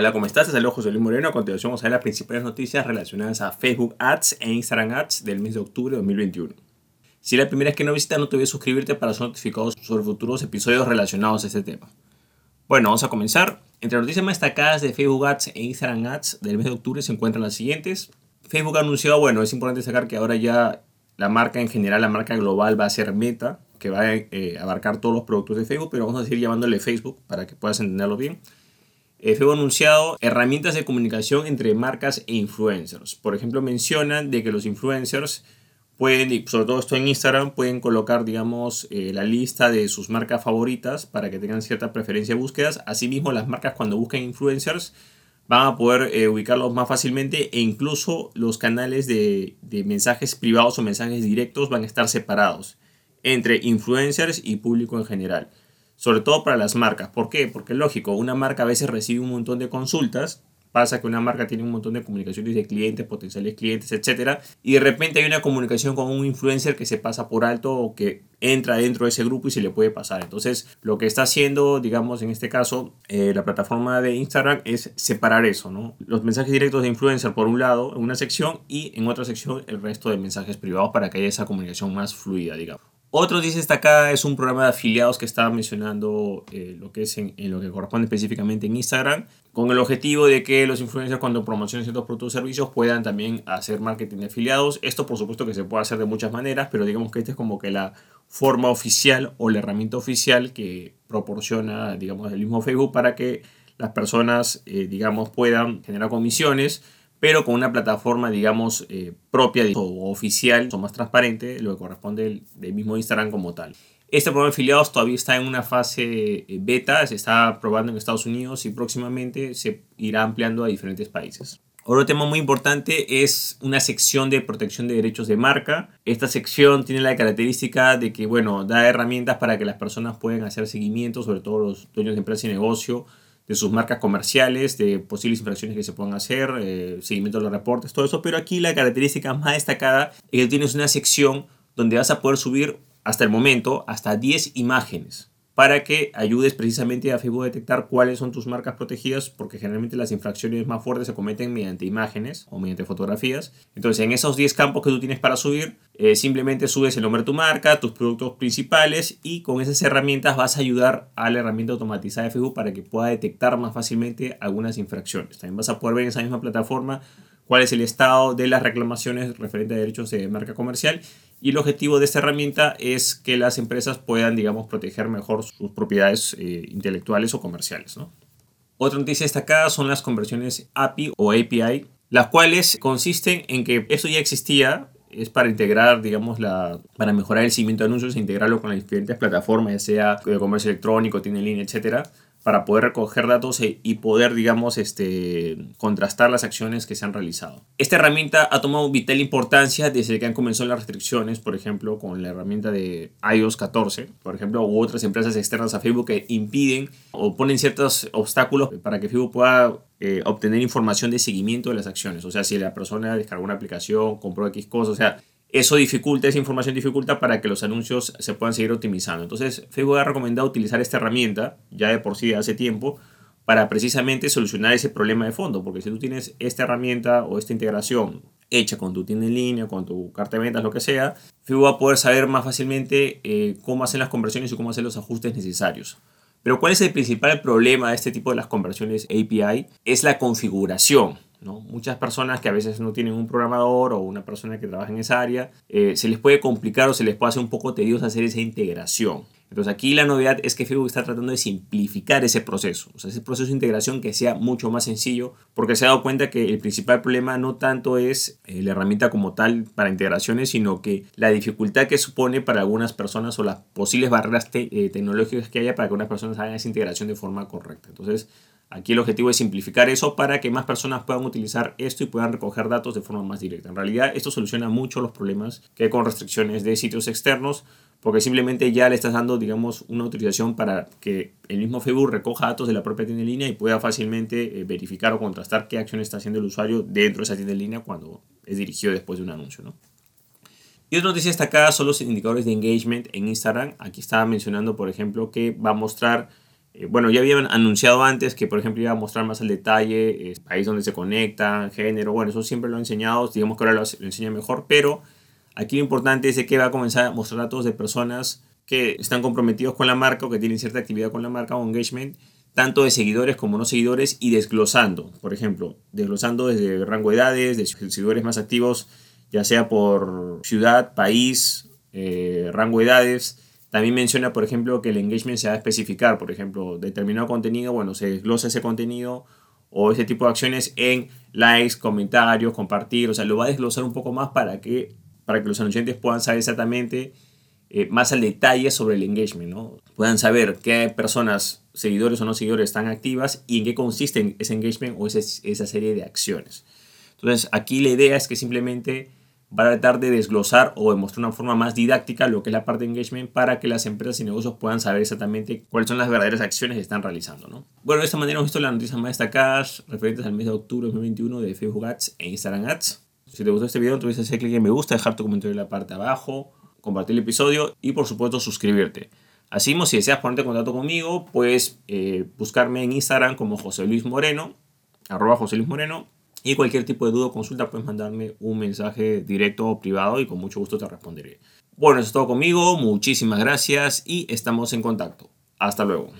Hola, ¿cómo estás? Te saludo José Luis Moreno. A continuación vamos a ver las principales noticias relacionadas a Facebook Ads e Instagram Ads del mes de octubre de 2021. Si es la primera vez que no visitas, no te olvides suscribirte para ser notificados sobre futuros episodios relacionados a este tema. Bueno, vamos a comenzar. Entre las noticias más destacadas de Facebook Ads e Instagram Ads del mes de octubre se encuentran las siguientes. Facebook ha anunciado, bueno, es importante destacar que ahora ya la marca en general, la marca global va a ser Meta, que va a eh, abarcar todos los productos de Facebook, pero vamos a seguir llamándole Facebook para que puedas entenderlo bien. Eh, Facebook ha anunciado herramientas de comunicación entre marcas e influencers. Por ejemplo, mencionan de que los influencers pueden, sobre todo esto en Instagram, pueden colocar, digamos, eh, la lista de sus marcas favoritas para que tengan cierta preferencia de búsquedas. Asimismo, las marcas cuando busquen influencers van a poder eh, ubicarlos más fácilmente e incluso los canales de, de mensajes privados o mensajes directos van a estar separados entre influencers y público en general sobre todo para las marcas. ¿Por qué? Porque lógico, una marca a veces recibe un montón de consultas, pasa que una marca tiene un montón de comunicaciones de clientes, potenciales clientes, etc. Y de repente hay una comunicación con un influencer que se pasa por alto o que entra dentro de ese grupo y se le puede pasar. Entonces, lo que está haciendo, digamos, en este caso, eh, la plataforma de Instagram es separar eso, ¿no? Los mensajes directos de influencer por un lado, en una sección, y en otra sección el resto de mensajes privados para que haya esa comunicación más fluida, digamos. Otro dice acá es un programa de afiliados que estaba mencionando eh, lo que es en, lo que corresponde específicamente en Instagram, con el objetivo de que los influencers cuando promocionen ciertos productos o servicios puedan también hacer marketing de afiliados. Esto por supuesto que se puede hacer de muchas maneras, pero digamos que esta es como que la forma oficial o la herramienta oficial que proporciona, digamos, el mismo Facebook para que las personas, eh, digamos, puedan generar comisiones pero con una plataforma, digamos, eh, propia o oficial o más transparente, lo que corresponde del, mismo Instagram como tal. Este programa de afiliados todavía está en una fase eh, beta, se está probando en Estados Unidos y próximamente se irá ampliando a diferentes países. Otro tema muy importante es una sección de protección de derechos de marca. Esta sección tiene la característica de que, bueno, da herramientas para que las personas puedan hacer seguimiento, sobre todo los dueños de empresas y negocio, de sus marcas comerciales, de posibles infracciones que se puedan hacer, eh, seguimiento de los reportes, todo eso. Pero aquí la característica más destacada es que tienes una sección donde vas a poder subir hasta el momento hasta 10 imágenes para que ayudes precisamente a Facebook a detectar cuáles son tus marcas protegidas, porque generalmente las infracciones más fuertes se cometen mediante imágenes o mediante fotografías. Entonces, en esos 10 campos que tú tienes para subir, eh, simplemente subes el nombre de tu marca, tus productos principales y con esas herramientas vas a ayudar a la herramienta automatizada de Facebook para que pueda detectar más fácilmente algunas infracciones. También vas a poder ver en esa misma plataforma cuál es el estado de las reclamaciones referente a derechos de marca comercial y el objetivo de esta herramienta es que las empresas puedan, digamos, proteger mejor sus propiedades eh, intelectuales o comerciales. Otra noticia destacada son las conversiones API o API, las cuales consisten en que eso ya existía, es para integrar, digamos, la, para mejorar el seguimiento de anuncios e integrarlo con las diferentes plataformas, ya sea de comercio electrónico, tiene línea, etcétera, para poder recoger datos e, y poder, digamos, este, contrastar las acciones que se han realizado. Esta herramienta ha tomado vital importancia desde que han comenzado las restricciones, por ejemplo, con la herramienta de iOS 14, por ejemplo, u otras empresas externas a Facebook que impiden o ponen ciertos obstáculos para que Facebook pueda eh, obtener información de seguimiento de las acciones. O sea, si la persona descargó una aplicación, compró X cosas, o sea, eso dificulta, esa información dificulta para que los anuncios se puedan seguir optimizando. Entonces, Facebook ha recomendado utilizar esta herramienta, ya de por sí hace tiempo, para precisamente solucionar ese problema de fondo. Porque si tú tienes esta herramienta o esta integración hecha con tu tienda en línea, con tu carta de ventas, lo que sea, Facebook va a poder saber más fácilmente eh, cómo hacen las conversiones y cómo hacer los ajustes necesarios. Pero ¿cuál es el principal problema de este tipo de las conversiones API? Es la configuración. Muchas personas que a veces no tienen un programador o una persona que trabaja en esa área, eh, se les puede complicar o se les puede hacer un poco tedioso hacer esa integración. Entonces aquí la novedad es que Facebook está tratando de simplificar ese proceso, o sea, ese proceso de integración que sea mucho más sencillo, porque se ha dado cuenta que el principal problema no tanto es eh, la herramienta como tal para integraciones, sino que la dificultad que supone para algunas personas o las posibles barreras eh, tecnológicas que haya para que unas personas hagan esa integración de forma correcta. Entonces, Aquí el objetivo es simplificar eso para que más personas puedan utilizar esto y puedan recoger datos de forma más directa. En realidad esto soluciona mucho los problemas que hay con restricciones de sitios externos porque simplemente ya le estás dando, digamos, una autorización para que el mismo Facebook recoja datos de la propia tienda en línea y pueda fácilmente eh, verificar o contrastar qué acción está haciendo el usuario dentro de esa tienda en línea cuando es dirigido después de un anuncio. Y otra noticia destacada son los indicadores de engagement en Instagram. Aquí estaba mencionando, por ejemplo, que va a mostrar Eh, bueno, ya habían anunciado antes que, por ejemplo, iba a mostrar más al detalle, país donde se conecta, género, bueno, eso siempre lo han enseñado, digamos que ahora lo, lo enseña mejor, pero aquí lo importante es que va a comenzar a mostrar datos de personas que están comprometidos con la marca o que tienen cierta actividad con la marca o engagement, tanto de seguidores como no seguidores y desglosando, por ejemplo, desglosando desde rango de edades, de seguidores más activos, ya sea por ciudad, país, eh, rango de edades. También menciona, por ejemplo, que el engagement se va a especificar, por ejemplo, determinado contenido, bueno, se desglosa ese contenido o ese tipo de acciones en likes, comentarios, compartir, o sea, lo va a desglosar un poco más para que, para que los anunciantes puedan saber exactamente eh, más al detalle sobre el engagement, ¿no? Puedan saber qué personas, seguidores o no seguidores, están activas y en qué consiste ese engagement o esa serie de acciones. Entonces, aquí la idea es que simplemente va a tratar de desglosar o demostrar una forma más didáctica lo que es la parte de engagement para que las empresas y negocios puedan saber exactamente cuáles son las verdaderas acciones que están realizando. ¿no? Bueno, de esta manera hemos visto las noticias más destacadas referentes al mes de octubre de 2021 de Facebook Ads e Instagram Ads. Si te gustó este video, entonces hacer clic en me gusta, dejar tu comentario en la parte de abajo compartir el episodio y por supuesto suscribirte. Así si deseas ponerte en contacto conmigo, puedes eh, buscarme en Instagram como José Luis Moreno, arroba José Luis Moreno, y cualquier tipo de duda o consulta puedes mandarme un mensaje directo o privado y con mucho gusto te responderé. Bueno, eso es todo conmigo, muchísimas gracias y estamos en contacto. Hasta luego.